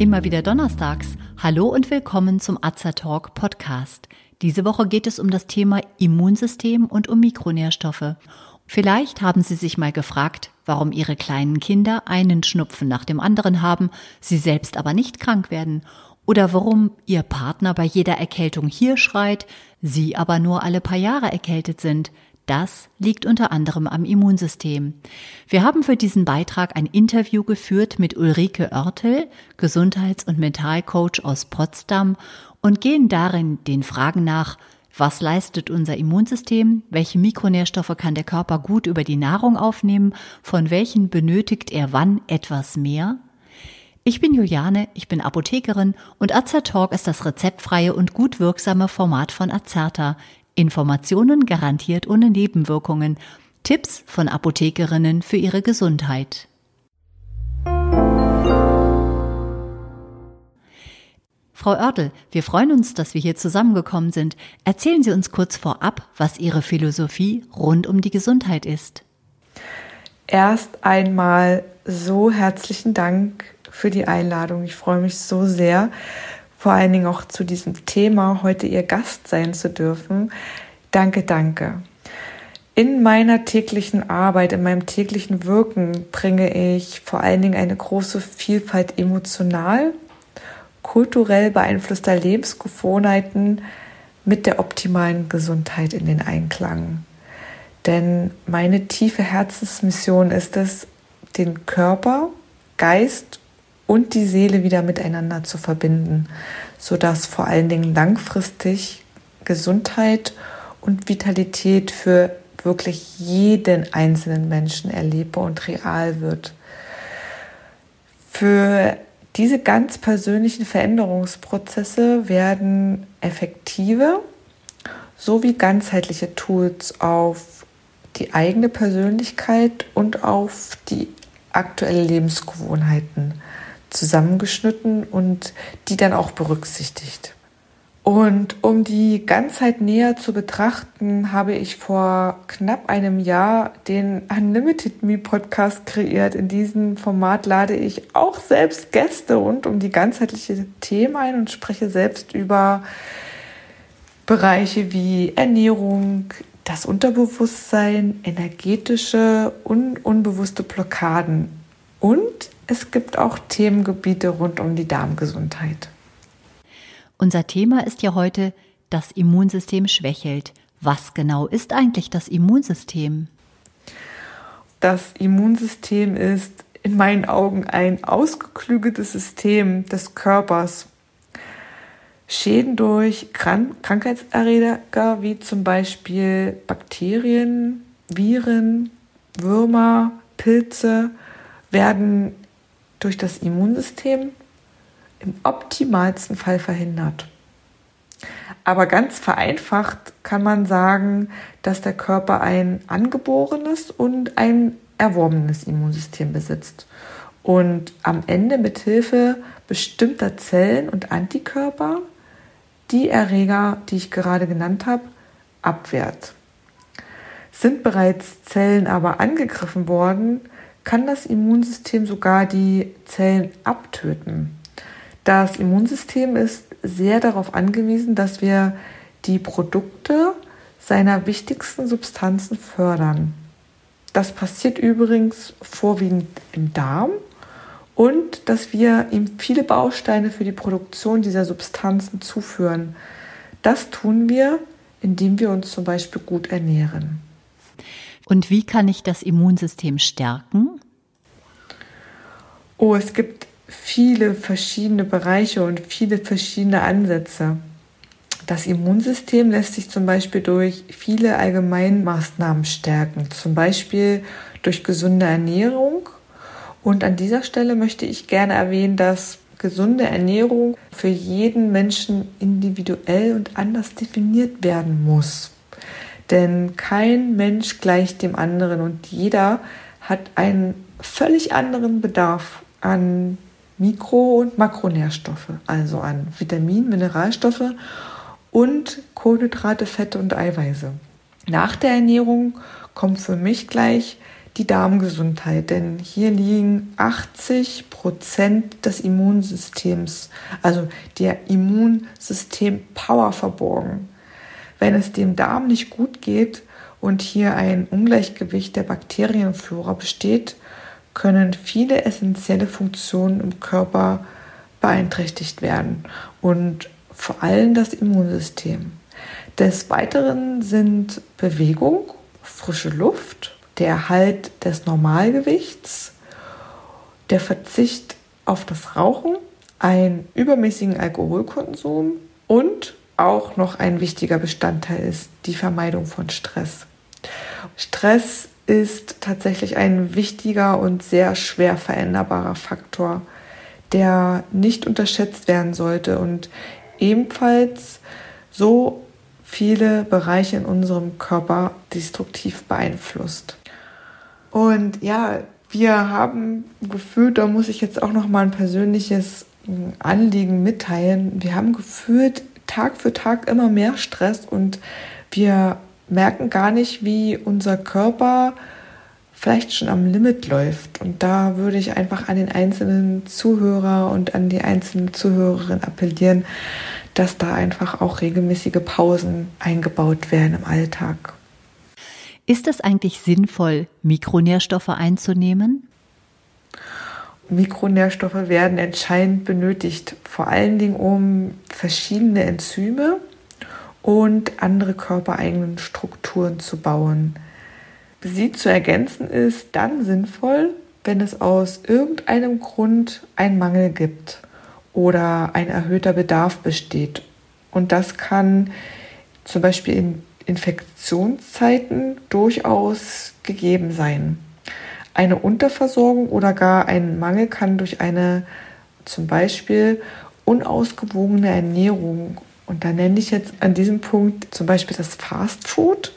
Immer wieder donnerstags. Hallo und willkommen zum Azertalk Podcast. Diese Woche geht es um das Thema Immunsystem und um Mikronährstoffe. Vielleicht haben Sie sich mal gefragt, warum Ihre kleinen Kinder einen Schnupfen nach dem anderen haben, sie selbst aber nicht krank werden. Oder warum Ihr Partner bei jeder Erkältung hier schreit, Sie aber nur alle paar Jahre erkältet sind. Das liegt unter anderem am Immunsystem. Wir haben für diesen Beitrag ein Interview geführt mit Ulrike Oertel, Gesundheits- und Mentalcoach aus Potsdam, und gehen darin den Fragen nach, was leistet unser Immunsystem? Welche Mikronährstoffe kann der Körper gut über die Nahrung aufnehmen? Von welchen benötigt er wann etwas mehr? Ich bin Juliane, ich bin Apothekerin und Azertalk ist das rezeptfreie und gut wirksame Format von Azerta, Informationen garantiert ohne Nebenwirkungen. Tipps von Apothekerinnen für ihre Gesundheit. Frau Oertel, wir freuen uns, dass wir hier zusammengekommen sind. Erzählen Sie uns kurz vorab, was Ihre Philosophie rund um die Gesundheit ist. Erst einmal so herzlichen Dank für die Einladung. Ich freue mich so sehr, vor allen Dingen auch zu diesem Thema heute Ihr Gast sein zu dürfen. Danke, danke. In meiner täglichen Arbeit, in meinem täglichen Wirken bringe ich vor allen Dingen eine große Vielfalt emotional, kulturell beeinflusster Lebensgewohnheiten mit der optimalen Gesundheit in den Einklang. Denn meine tiefe Herzensmission ist es, den Körper, Geist und die Seele wieder miteinander zu verbinden, sodass vor allen Dingen langfristig Gesundheit und Vitalität für wirklich jeden einzelnen Menschen erlebbar und real wird. Für diese ganz persönlichen Veränderungsprozesse werden effektive sowie ganzheitliche Tools auf die eigene Persönlichkeit und auf die aktuelle Lebensgewohnheiten zusammengeschnitten und die dann auch berücksichtigt. Und um die Ganzheit näher zu betrachten, habe ich vor knapp einem Jahr den Unlimited Me Podcast kreiert. In diesem Format lade ich auch selbst Gäste rund um die ganzheitliche Themen ein und spreche selbst über Bereiche wie Ernährung, das Unterbewusstsein, energetische und unbewusste Blockaden und es gibt auch Themengebiete rund um die Darmgesundheit. Unser Thema ist ja heute, das Immunsystem schwächelt. Was genau ist eigentlich das Immunsystem? Das Immunsystem ist in meinen Augen ein ausgeklügeltes System des Körpers. Schäden durch Krank Krankheitserreger wie zum Beispiel Bakterien, Viren, Würmer, Pilze werden durch das Immunsystem im optimalsten Fall verhindert. Aber ganz vereinfacht kann man sagen, dass der Körper ein angeborenes und ein erworbenes Immunsystem besitzt und am Ende mit Hilfe bestimmter Zellen und Antikörper die Erreger, die ich gerade genannt habe, abwehrt. Sind bereits Zellen aber angegriffen worden, kann das Immunsystem sogar die Zellen abtöten. Das Immunsystem ist sehr darauf angewiesen, dass wir die Produkte seiner wichtigsten Substanzen fördern. Das passiert übrigens vorwiegend im Darm und dass wir ihm viele Bausteine für die Produktion dieser Substanzen zuführen. Das tun wir, indem wir uns zum Beispiel gut ernähren. Und wie kann ich das Immunsystem stärken? Oh, es gibt viele verschiedene Bereiche und viele verschiedene Ansätze. Das Immunsystem lässt sich zum Beispiel durch viele Allgemeinmaßnahmen stärken, zum Beispiel durch gesunde Ernährung. Und an dieser Stelle möchte ich gerne erwähnen, dass gesunde Ernährung für jeden Menschen individuell und anders definiert werden muss. Denn kein Mensch gleicht dem anderen und jeder hat einen völlig anderen Bedarf an Mikro- und Makronährstoffe, also an Vitaminen, Mineralstoffe und Kohlenhydrate, Fette und Eiweiße. Nach der Ernährung kommt für mich gleich die Darmgesundheit, denn hier liegen 80 Prozent des Immunsystems, also der Immunsystem Power verborgen. Wenn es dem Darm nicht gut geht und hier ein Ungleichgewicht der Bakterienflora besteht, können viele essentielle Funktionen im Körper beeinträchtigt werden und vor allem das Immunsystem. Des Weiteren sind Bewegung, frische Luft, der Erhalt des Normalgewichts, der Verzicht auf das Rauchen, einen übermäßigen Alkoholkonsum und auch noch ein wichtiger Bestandteil ist die Vermeidung von Stress. Stress ist tatsächlich ein wichtiger und sehr schwer veränderbarer Faktor, der nicht unterschätzt werden sollte und ebenfalls so viele Bereiche in unserem Körper destruktiv beeinflusst. Und ja, wir haben gefühlt, da muss ich jetzt auch noch mal ein persönliches Anliegen mitteilen. Wir haben gefühlt Tag für Tag immer mehr Stress und wir merken gar nicht, wie unser Körper vielleicht schon am Limit läuft. Und da würde ich einfach an den einzelnen Zuhörer und an die einzelnen Zuhörerinnen appellieren, dass da einfach auch regelmäßige Pausen eingebaut werden im Alltag. Ist es eigentlich sinnvoll, Mikronährstoffe einzunehmen? Mikronährstoffe werden entscheidend benötigt, vor allen Dingen um verschiedene Enzyme und andere körpereigenen Strukturen zu bauen. Sie zu ergänzen ist dann sinnvoll, wenn es aus irgendeinem Grund einen Mangel gibt oder ein erhöhter Bedarf besteht. Und das kann zum Beispiel in Infektionszeiten durchaus gegeben sein. Eine Unterversorgung oder gar ein Mangel kann durch eine zum Beispiel unausgewogene Ernährung, und da nenne ich jetzt an diesem Punkt zum Beispiel das Fast Food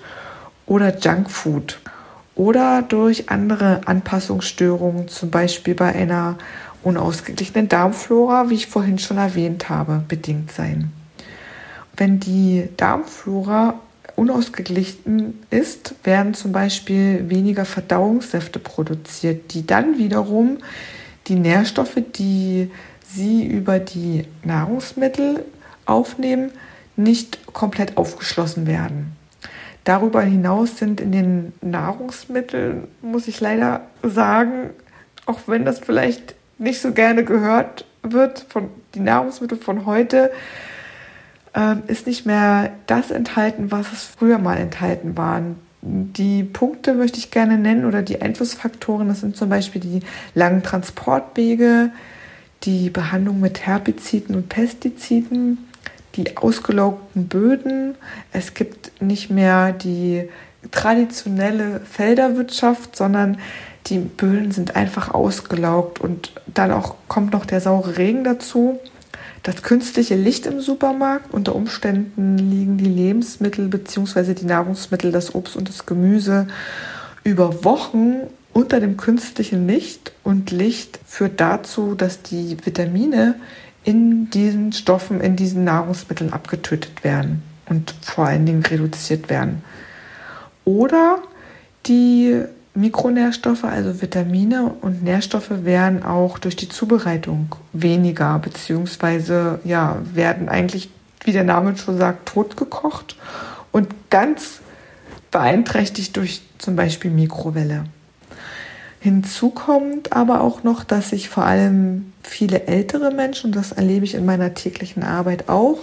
oder Junk Food oder durch andere Anpassungsstörungen, zum Beispiel bei einer unausgeglichenen Darmflora, wie ich vorhin schon erwähnt habe, bedingt sein. Wenn die Darmflora unausgeglichen ist, werden zum Beispiel weniger Verdauungssäfte produziert, die dann wiederum die Nährstoffe, die sie über die Nahrungsmittel aufnehmen, nicht komplett aufgeschlossen werden. Darüber hinaus sind in den Nahrungsmitteln, muss ich leider sagen, auch wenn das vielleicht nicht so gerne gehört wird, von die Nahrungsmittel von heute, ähm, ist nicht mehr das enthalten, was es früher mal enthalten waren. Die Punkte möchte ich gerne nennen oder die Einflussfaktoren, das sind zum Beispiel die langen Transportwege, die Behandlung mit Herbiziden und Pestiziden, die ausgelaugten Böden. Es gibt nicht mehr die traditionelle Felderwirtschaft, sondern die Böden sind einfach ausgelaugt und dann auch kommt noch der saure Regen dazu. Das künstliche Licht im Supermarkt, unter Umständen liegen die Lebensmittel bzw. die Nahrungsmittel, das Obst und das Gemüse über Wochen unter dem künstlichen Licht und Licht führt dazu, dass die Vitamine in diesen Stoffen, in diesen Nahrungsmitteln abgetötet werden und vor allen Dingen reduziert werden. Oder die Mikronährstoffe, also Vitamine und Nährstoffe, werden auch durch die Zubereitung weniger, beziehungsweise ja, werden eigentlich, wie der Name schon sagt, totgekocht und ganz beeinträchtigt durch zum Beispiel Mikrowelle. Hinzu kommt aber auch noch, dass sich vor allem viele ältere Menschen, und das erlebe ich in meiner täglichen Arbeit auch,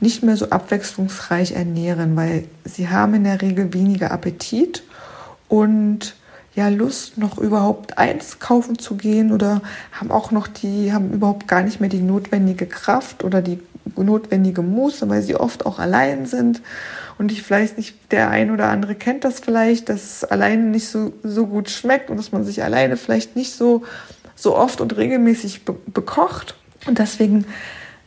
nicht mehr so abwechslungsreich ernähren, weil sie haben in der Regel weniger Appetit und ja Lust, noch überhaupt eins kaufen zu gehen oder haben auch noch die, haben überhaupt gar nicht mehr die notwendige Kraft oder die notwendige Muße, weil sie oft auch allein sind. Und ich vielleicht nicht, der ein oder andere kennt das vielleicht, dass es alleine nicht so, so gut schmeckt und dass man sich alleine vielleicht nicht so, so oft und regelmäßig be bekocht. Und deswegen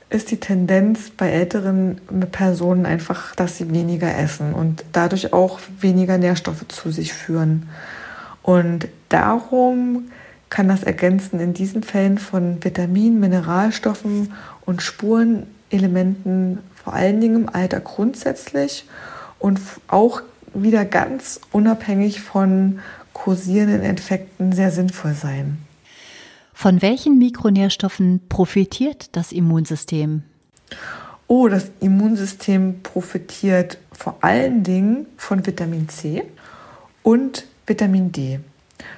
ist die Tendenz bei älteren Personen einfach, dass sie weniger essen und dadurch auch weniger Nährstoffe zu sich führen. Und darum kann das Ergänzen in diesen Fällen von Vitaminen, Mineralstoffen und Spurenelementen vor allen Dingen im Alter grundsätzlich und auch wieder ganz unabhängig von kursierenden Infekten sehr sinnvoll sein. Von welchen Mikronährstoffen profitiert das Immunsystem? Oh, das Immunsystem profitiert vor allen Dingen von Vitamin C und Vitamin D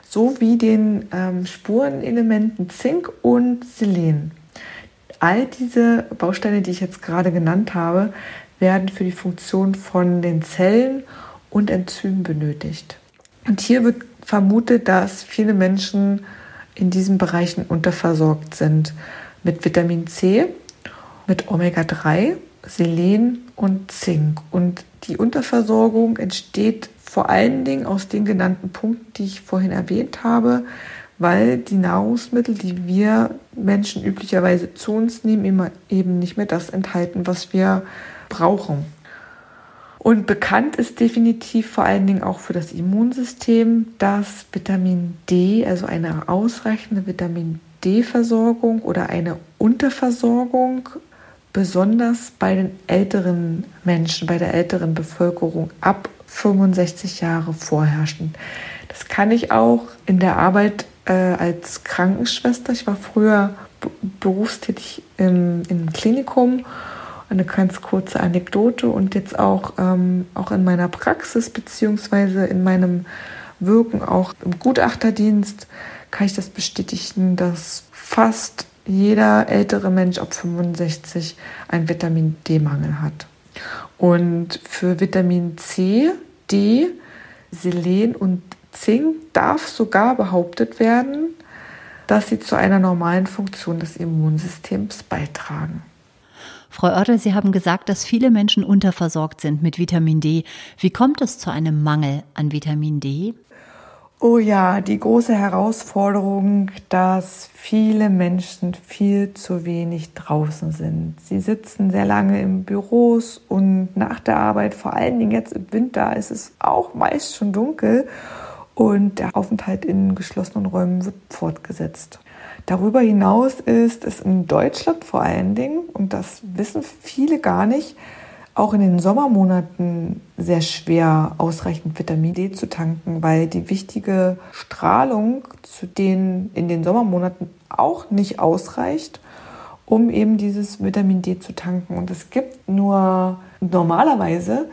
sowie den ähm, Spurenelementen Zink und Selen. All diese Bausteine, die ich jetzt gerade genannt habe, werden für die Funktion von den Zellen und Enzymen benötigt. Und hier wird vermutet, dass viele Menschen in diesen Bereichen unterversorgt sind mit Vitamin C, mit Omega-3, Selen und Zink. Und die Unterversorgung entsteht vor allen Dingen aus den genannten Punkten, die ich vorhin erwähnt habe, weil die Nahrungsmittel, die wir Menschen üblicherweise zu uns nehmen, eben nicht mehr das enthalten, was wir brauchen. Und bekannt ist definitiv vor allen Dingen auch für das Immunsystem, dass Vitamin D, also eine ausreichende Vitamin D-Versorgung oder eine Unterversorgung, besonders bei den älteren Menschen, bei der älteren Bevölkerung ab 65 Jahre vorherrschen. Das kann ich auch in der Arbeit äh, als Krankenschwester. Ich war früher berufstätig im, im Klinikum. Eine ganz kurze Anekdote und jetzt auch, ähm, auch in meiner Praxis beziehungsweise in meinem Wirken auch im Gutachterdienst kann ich das bestätigen, dass fast jeder ältere Mensch ab 65 einen Vitamin D-Mangel hat. Und für Vitamin C, D, Selen und Zink darf sogar behauptet werden, dass sie zu einer normalen Funktion des Immunsystems beitragen. Frau Oertel, Sie haben gesagt, dass viele Menschen unterversorgt sind mit Vitamin D. Wie kommt es zu einem Mangel an Vitamin D? Oh ja, die große Herausforderung, dass viele Menschen viel zu wenig draußen sind. Sie sitzen sehr lange im Büros und nach der Arbeit, vor allen Dingen jetzt im Winter, ist es auch meist schon dunkel und der Aufenthalt in geschlossenen Räumen wird fortgesetzt. Darüber hinaus ist es in Deutschland vor allen Dingen, und das wissen viele gar nicht, auch in den Sommermonaten sehr schwer, ausreichend Vitamin D zu tanken, weil die wichtige Strahlung zu den in den Sommermonaten auch nicht ausreicht, um eben dieses Vitamin D zu tanken. Und es gibt nur normalerweise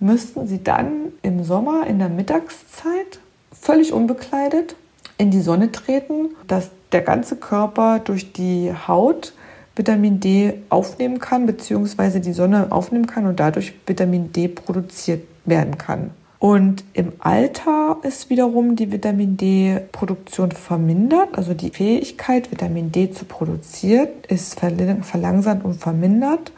müssten sie dann im Sommer in der Mittagszeit völlig unbekleidet in die Sonne treten, dass der ganze Körper durch die Haut Vitamin D aufnehmen kann, beziehungsweise die Sonne aufnehmen kann und dadurch Vitamin D produziert werden kann. Und im Alter ist wiederum die Vitamin D-Produktion vermindert, also die Fähigkeit, Vitamin D zu produzieren, ist verlangsamt und vermindert,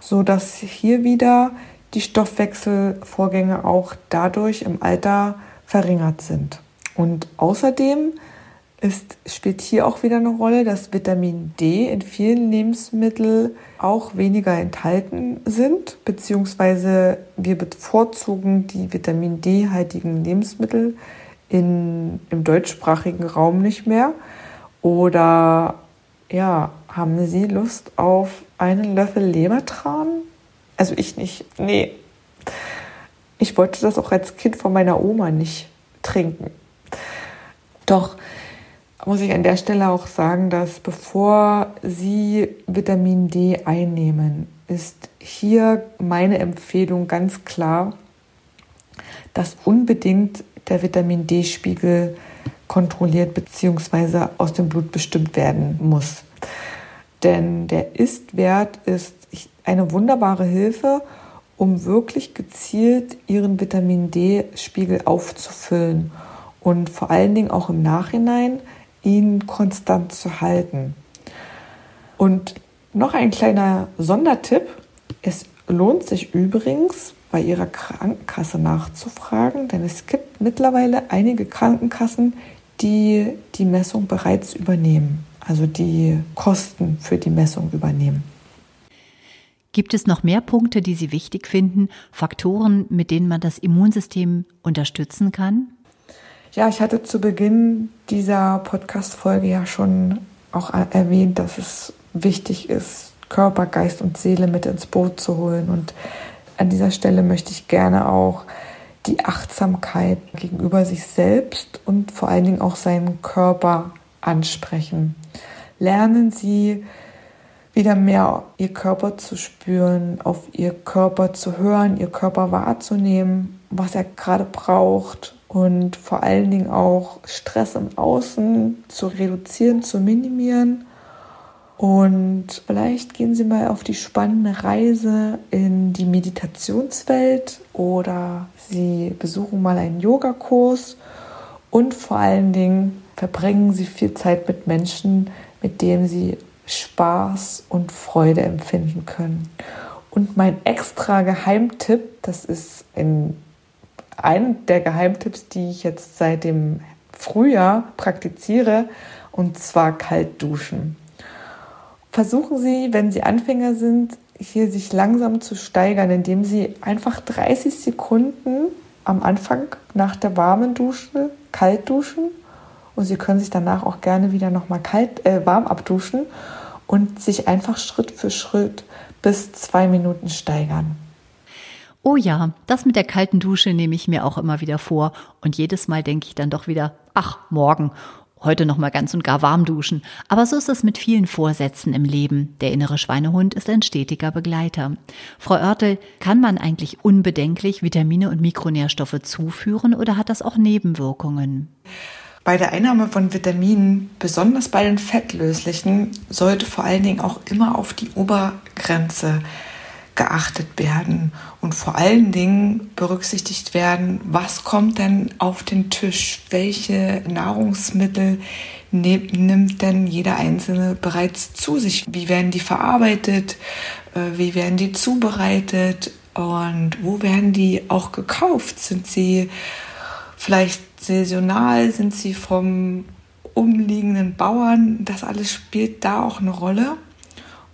sodass hier wieder die Stoffwechselvorgänge auch dadurch im Alter verringert sind. Und außerdem ist, spielt hier auch wieder eine Rolle, dass Vitamin D in vielen Lebensmitteln auch weniger enthalten sind, beziehungsweise wir bevorzugen die Vitamin D-haltigen Lebensmittel in, im deutschsprachigen Raum nicht mehr. Oder ja, haben Sie Lust auf einen Löffel Lebertran? Also ich nicht. Nee. Ich wollte das auch als Kind von meiner Oma nicht trinken. Doch muss ich an der Stelle auch sagen, dass bevor Sie Vitamin D einnehmen, ist hier meine Empfehlung ganz klar, dass unbedingt der Vitamin D-Spiegel kontrolliert bzw. aus dem Blut bestimmt werden muss. Denn der Ist-Wert ist eine wunderbare Hilfe, um wirklich gezielt Ihren Vitamin D-Spiegel aufzufüllen und vor allen Dingen auch im Nachhinein ihn konstant zu halten. Und noch ein kleiner Sondertipp. Es lohnt sich übrigens, bei Ihrer Krankenkasse nachzufragen, denn es gibt mittlerweile einige Krankenkassen, die die Messung bereits übernehmen, also die Kosten für die Messung übernehmen. Gibt es noch mehr Punkte, die Sie wichtig finden, Faktoren, mit denen man das Immunsystem unterstützen kann? Ja, ich hatte zu Beginn dieser Podcast-Folge ja schon auch erwähnt, dass es wichtig ist, Körper, Geist und Seele mit ins Boot zu holen. Und an dieser Stelle möchte ich gerne auch die Achtsamkeit gegenüber sich selbst und vor allen Dingen auch seinen Körper ansprechen. Lernen Sie wieder mehr Ihr Körper zu spüren, auf Ihr Körper zu hören, Ihr Körper wahrzunehmen, was er gerade braucht und vor allen Dingen auch Stress im Außen zu reduzieren, zu minimieren. Und vielleicht gehen Sie mal auf die spannende Reise in die Meditationswelt oder Sie besuchen mal einen Yogakurs und vor allen Dingen verbringen Sie viel Zeit mit Menschen, mit denen Sie Spaß und Freude empfinden können. Und mein extra Geheimtipp, das ist ein einen der Geheimtipps, die ich jetzt seit dem Frühjahr praktiziere, und zwar kalt duschen. Versuchen Sie, wenn Sie Anfänger sind, hier sich langsam zu steigern, indem Sie einfach 30 Sekunden am Anfang nach der warmen Dusche kalt duschen und Sie können sich danach auch gerne wieder nochmal kalt, äh, warm abduschen und sich einfach Schritt für Schritt bis zwei Minuten steigern. Oh ja, das mit der kalten Dusche nehme ich mir auch immer wieder vor und jedes Mal denke ich dann doch wieder, ach, morgen, heute noch mal ganz und gar warm duschen. Aber so ist es mit vielen Vorsätzen im Leben. Der innere Schweinehund ist ein stetiger Begleiter. Frau Oertel, kann man eigentlich unbedenklich Vitamine und Mikronährstoffe zuführen oder hat das auch Nebenwirkungen? Bei der Einnahme von Vitaminen, besonders bei den fettlöslichen, sollte vor allen Dingen auch immer auf die Obergrenze geachtet werden und vor allen Dingen berücksichtigt werden, was kommt denn auf den Tisch, welche Nahrungsmittel nimmt denn jeder Einzelne bereits zu sich, wie werden die verarbeitet, äh, wie werden die zubereitet? Und wo werden die auch gekauft, sind sie vielleicht saisonal, sind sie vom umliegenden Bauern, das alles spielt da auch eine Rolle.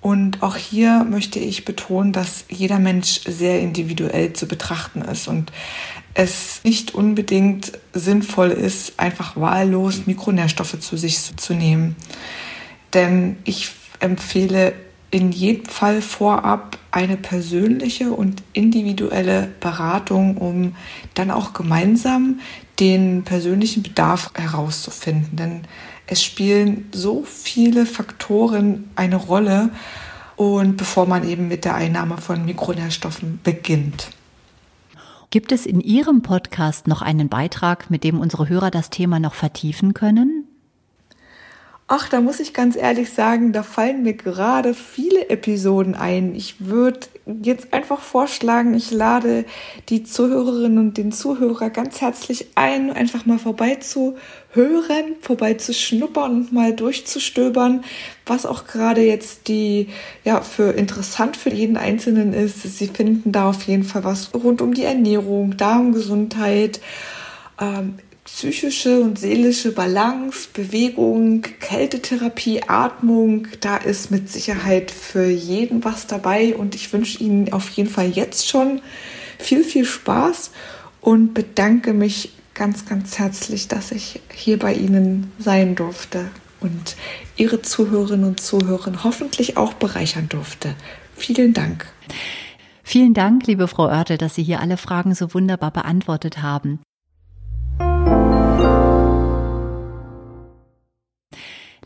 Und auch hier möchte ich betonen, dass jeder Mensch sehr individuell zu betrachten ist und es nicht unbedingt sinnvoll ist, einfach wahllos Mikronährstoffe zu sich zu nehmen. Denn ich empfehle in jedem Fall vorab eine persönliche und individuelle Beratung, um dann auch gemeinsam den persönlichen Bedarf herauszufinden. Denn es spielen so viele Faktoren eine Rolle und bevor man eben mit der Einnahme von Mikronährstoffen beginnt. Gibt es in Ihrem Podcast noch einen Beitrag, mit dem unsere Hörer das Thema noch vertiefen können? Ach, da muss ich ganz ehrlich sagen, da fallen mir gerade viele Episoden ein. Ich würde jetzt einfach vorschlagen, ich lade die Zuhörerinnen und den Zuhörer ganz herzlich ein, einfach mal vorbeizuhören, vorbeizuschnuppern und mal durchzustöbern, was auch gerade jetzt die, ja, für interessant für jeden Einzelnen ist. Sie finden da auf jeden Fall was rund um die Ernährung, Darmgesundheit, ähm, psychische und seelische Balance, Bewegung, Kältetherapie, Atmung, da ist mit Sicherheit für jeden was dabei und ich wünsche Ihnen auf jeden Fall jetzt schon viel, viel Spaß und bedanke mich ganz, ganz herzlich, dass ich hier bei Ihnen sein durfte und Ihre Zuhörerinnen und Zuhörer hoffentlich auch bereichern durfte. Vielen Dank. Vielen Dank, liebe Frau Oertel, dass Sie hier alle Fragen so wunderbar beantwortet haben.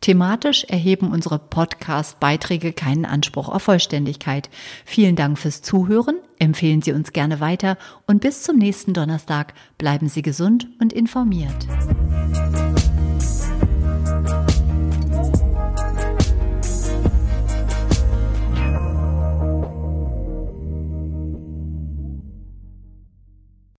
Thematisch erheben unsere Podcast-Beiträge keinen Anspruch auf Vollständigkeit. Vielen Dank fürs Zuhören, empfehlen Sie uns gerne weiter und bis zum nächsten Donnerstag bleiben Sie gesund und informiert.